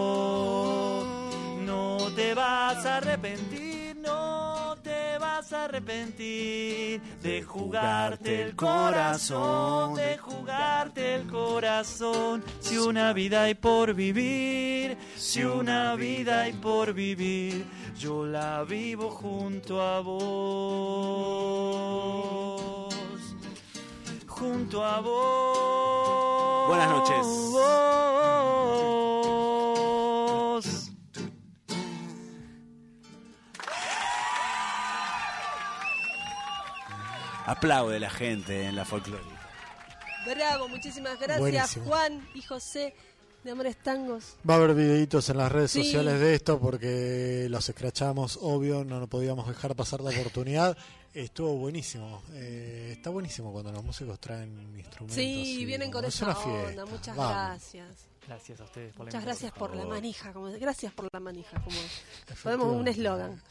No te vas a arrepentir, no te vas a arrepentir de jugarte el corazón, de jugarte el corazón. Si una vida hay por vivir, si una vida hay por vivir, yo la vivo junto a vos. Junto a vos. Buenas noches. Aplaude la gente en la folclórica. Bravo, muchísimas gracias Buenísimo. Juan y José de Amores Tangos. Va a haber videitos en las redes Sí. sociales de esto porque los escrachamos, obvio, no nos podíamos dejar pasar la oportunidad. Estuvo buenísimo. Eh, está buenísimo cuando los músicos traen instrumentos. Sí, y vienen con es esa onda. fiesta. Muchas Vamos. gracias. Gracias a ustedes por la Muchas gracias por la manija. Como, gracias por la manija. Como podemos un eslogan.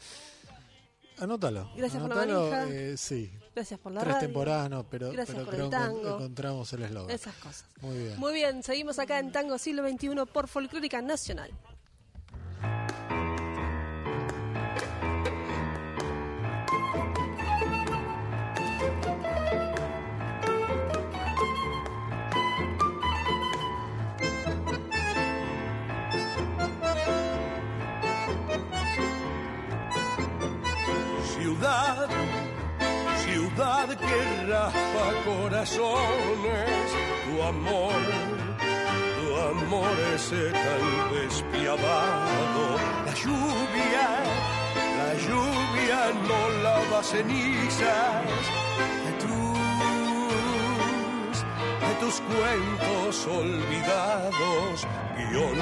Anótalo. Gracias por la manija. eh, sí, Gracias por la tres radio. temporadas no, pero, Gracias pero por creo el que tango. encontramos el eslogan. Esas cosas. Muy bien. Muy bien, seguimos acá en Tango Siglo XXI por Folclórica Nacional. Ciudad, ciudad que raspa corazones, tu amor, tu amor es tan despiadado. La lluvia, la lluvia no lava cenizas de tus, de tus cuentos olvidados. Guión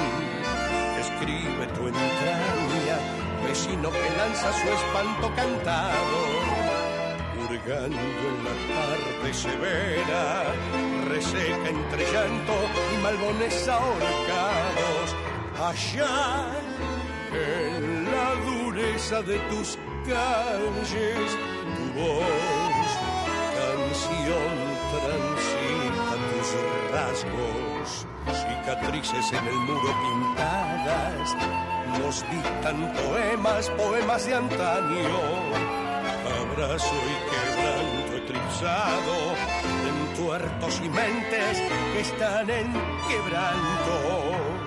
escribe tu entraña, vecino que lanza su espanto cantado hurgando en la tarde severa, reseca entre llanto y malbones ahorcados. Allá, en la dureza de tus calles, tu voz, canción transita tus rasgos, cicatrices en el muro pintadas, nos dictan poemas, poemas de antaño abrazo y quebranto eclipsado en tuertos y mentes que están en quebranto.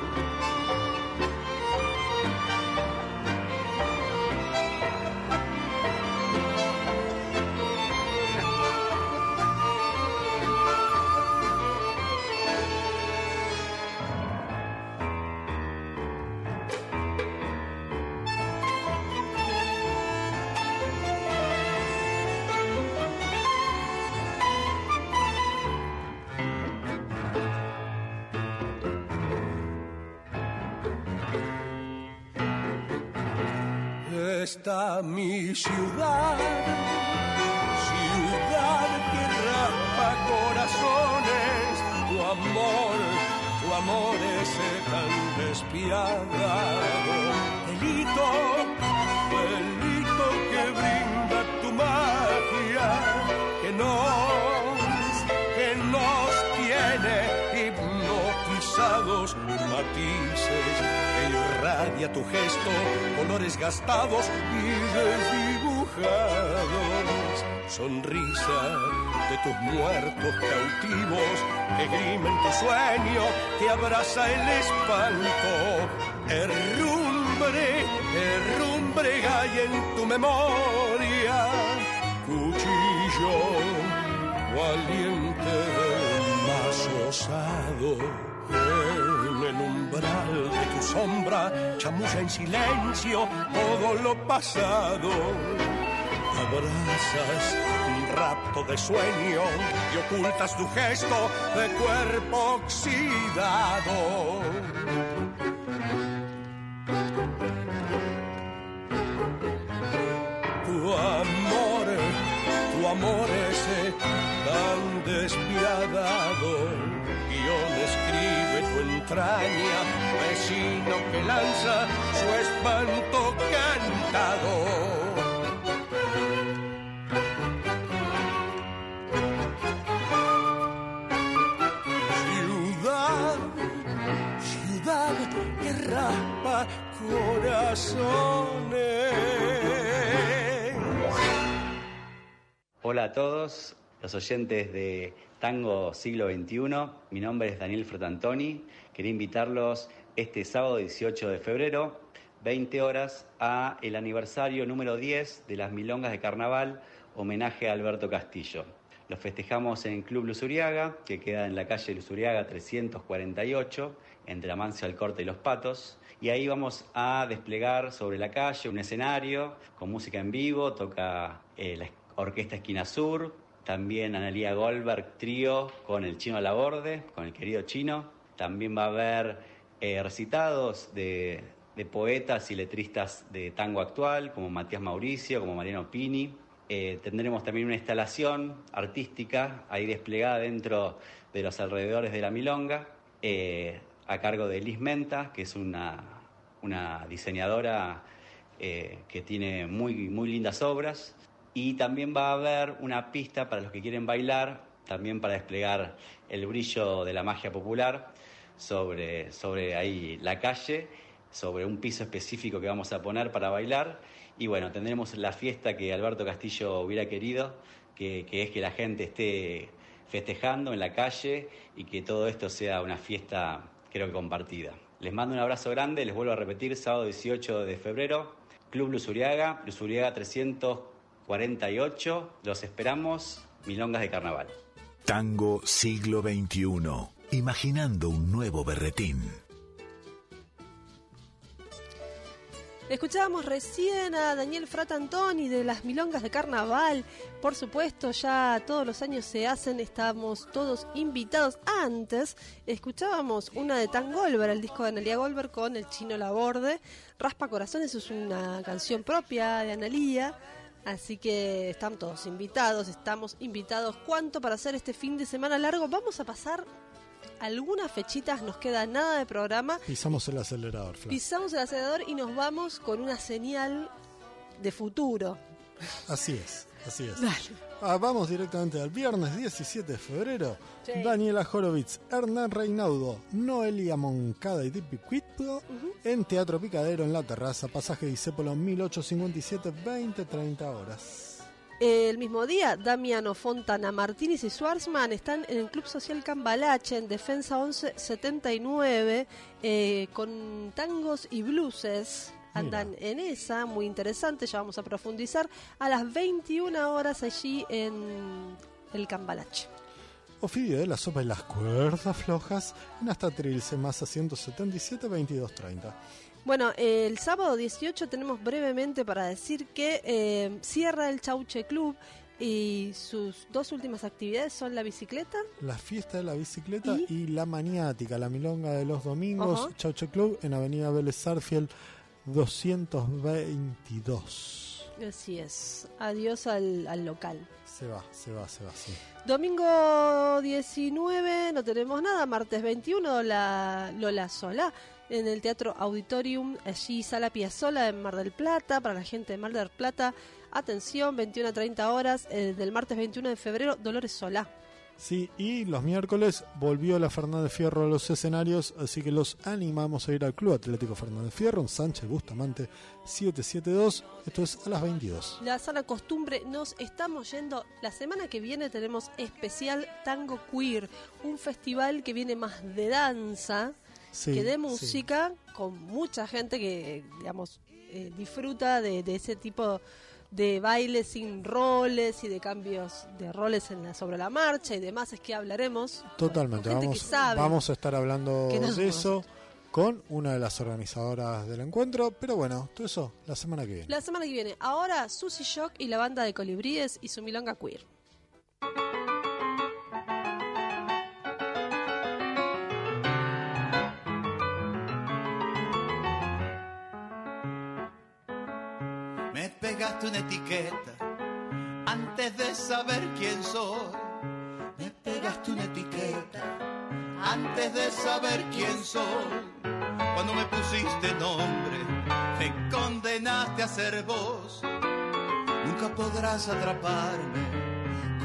Mi ciudad, ciudad que raspa corazones, tu amor, tu amor es tan despiadado. Delito que irradia tu gesto, colores gastados y desdibujados. Sonrisa de tus muertos cautivos que grimen tu sueño, que abraza el espanto. Herrumbre, herrumbre hay en tu memoria, cuchillo valiente del más osado. El umbral de tu sombra chamulla en silencio todo lo pasado. Abrazas un rapto de sueño y ocultas tu gesto de cuerpo oxidado. Vecino que lanza su espanto cantado. Ciudad, que raspa corazones. Hola a todos los oyentes de Tango Siglo XXI. Mi nombre es Daniel Frotantoni. Quería invitarlos este sábado 18 de febrero, 20 horas, a el aniversario número 10 de las Milongas de Carnaval, homenaje a Alberto Castillo. Los festejamos en Club Luzuriaga, que queda en la calle Luzuriaga 348, entre Amancio Alcorte y Los Patos. Y ahí vamos a desplegar sobre la calle un escenario con música en vivo, toca eh, la Orquesta Esquina Sur, también Analia Goldberg trío con el chino Laborde, con el querido chino. También va a haber eh, recitados de, poetas y letristas de tango actual, como Matías Mauricio, como Mariano Pini. Eh, tendremos también una instalación artística ahí desplegada dentro de los alrededores de la Milonga, eh, a cargo de Liz Menta, que es una, una diseñadora que tiene muy, muy lindas obras. Y también va a haber una pista para los que quieren bailar, también para desplegar el brillo de la magia popular sobre, sobre ahí la calle, sobre un piso específico que vamos a poner para bailar. Y bueno, tendremos la fiesta que Alberto Castillo hubiera querido, que, que es que la gente esté festejando en la calle y que todo esto sea una fiesta, creo que compartida. Les mando un abrazo grande, les vuelvo a repetir, sábado 18 de febrero, Club Luzuriaga, Luzuriaga 348, los esperamos, Milongas de Carnaval. Tango siglo XXI. Imaginando un nuevo berretín. Escuchábamos recién a Daniel Fratantoni de las Milongas de Carnaval. Por supuesto, ya todos los años se hacen, estamos todos invitados. Antes, escuchábamos una de Tan Goldberg, el disco de Analia Goldberg con el chino Laborde. Raspa Corazones es una canción propia de Analia. Así que están todos invitados, estamos invitados. ¿Cuánto para hacer este fin de semana largo? Vamos a pasar algunas fechitas, nos queda nada de programa. Pisamos el acelerador, Fla. Pisamos el acelerador y nos vamos con una señal de futuro. Así es, así es. Dale. Ah, vamos directamente al viernes 17 de febrero. Sí. Daniela Horowitz, Hernán Reinaudo, Noelia Moncada y Dipi Quitpo en Teatro Picadero en la terraza, pasaje Disépolo 1857, 20-30 horas. El mismo día, Damiano Fontana Martínez y Schwarzman están en el Club Social Cambalache en Defensa 1179 eh, con tangos y blueses. Andan en esa, muy interesante, ya vamos a profundizar, a las 21 horas allí en el Cambalache. Ofidio de la sopa y las cuerdas flojas en hasta Trilce, masa 177, 22-30. Bueno, eh, el sábado 18 tenemos brevemente para decir que eh, cierra el Chauche Club y sus dos últimas actividades son la bicicleta. La fiesta de la bicicleta ¿Y? y, la maniática, la milonga de los domingos. Chauche Club en Avenida Vélez Sarfield 222. Así es. Adiós al, al local. Se va, se va, se va, sí. Domingo 19 no tenemos nada. Martes 21 la Lola Sola en el Teatro Auditorium, allí Sala Piazzola en Mar del Plata. Para la gente de Mar del Plata, atención, 21 a 30 horas. eh, del martes 21 de febrero, Dolores Solá. Sí, y los miércoles volvió la Fernández Fierro a los escenarios, así que los animamos a ir al Club Atlético Fernández Fierro en Sánchez Bustamante 772. Esto es a las 22. La sana costumbre, nos estamos yendo. La semana que viene tenemos especial Tango Queer, un festival que viene más de danza Sí, que de sí. música, con mucha gente que, digamos, eh, disfruta de, de ese tipo de bailes sin roles y de cambios de roles en la, sobre la marcha y demás, es que hablaremos. Totalmente, Con gente vamos, que sabe. vamos a estar hablando de eso con una de las organizadoras del encuentro, pero bueno, todo eso la semana que viene. La semana que viene, ahora Susy Shock y la banda de colibríes y su milonga queer. Me pegaste una etiqueta antes de saber quién soy. Me pegaste una etiqueta antes de saber quién soy. Cuando me pusiste nombre, me condenaste a ser vos. Nunca podrás atraparme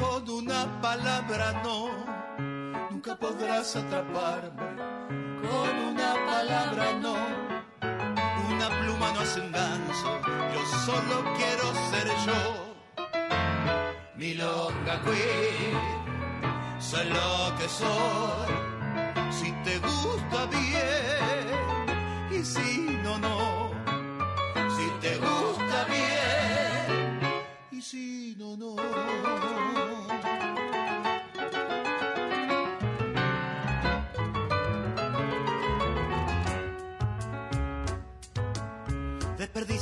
con una palabra no. Nunca podrás atraparme con una palabra no. No hace un ganso, yo solo quiero ser yo. Milonga queen, soy lo que soy. Si te gusta bien, y si no, no. Si te gusta bien, y si no, no.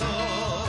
lo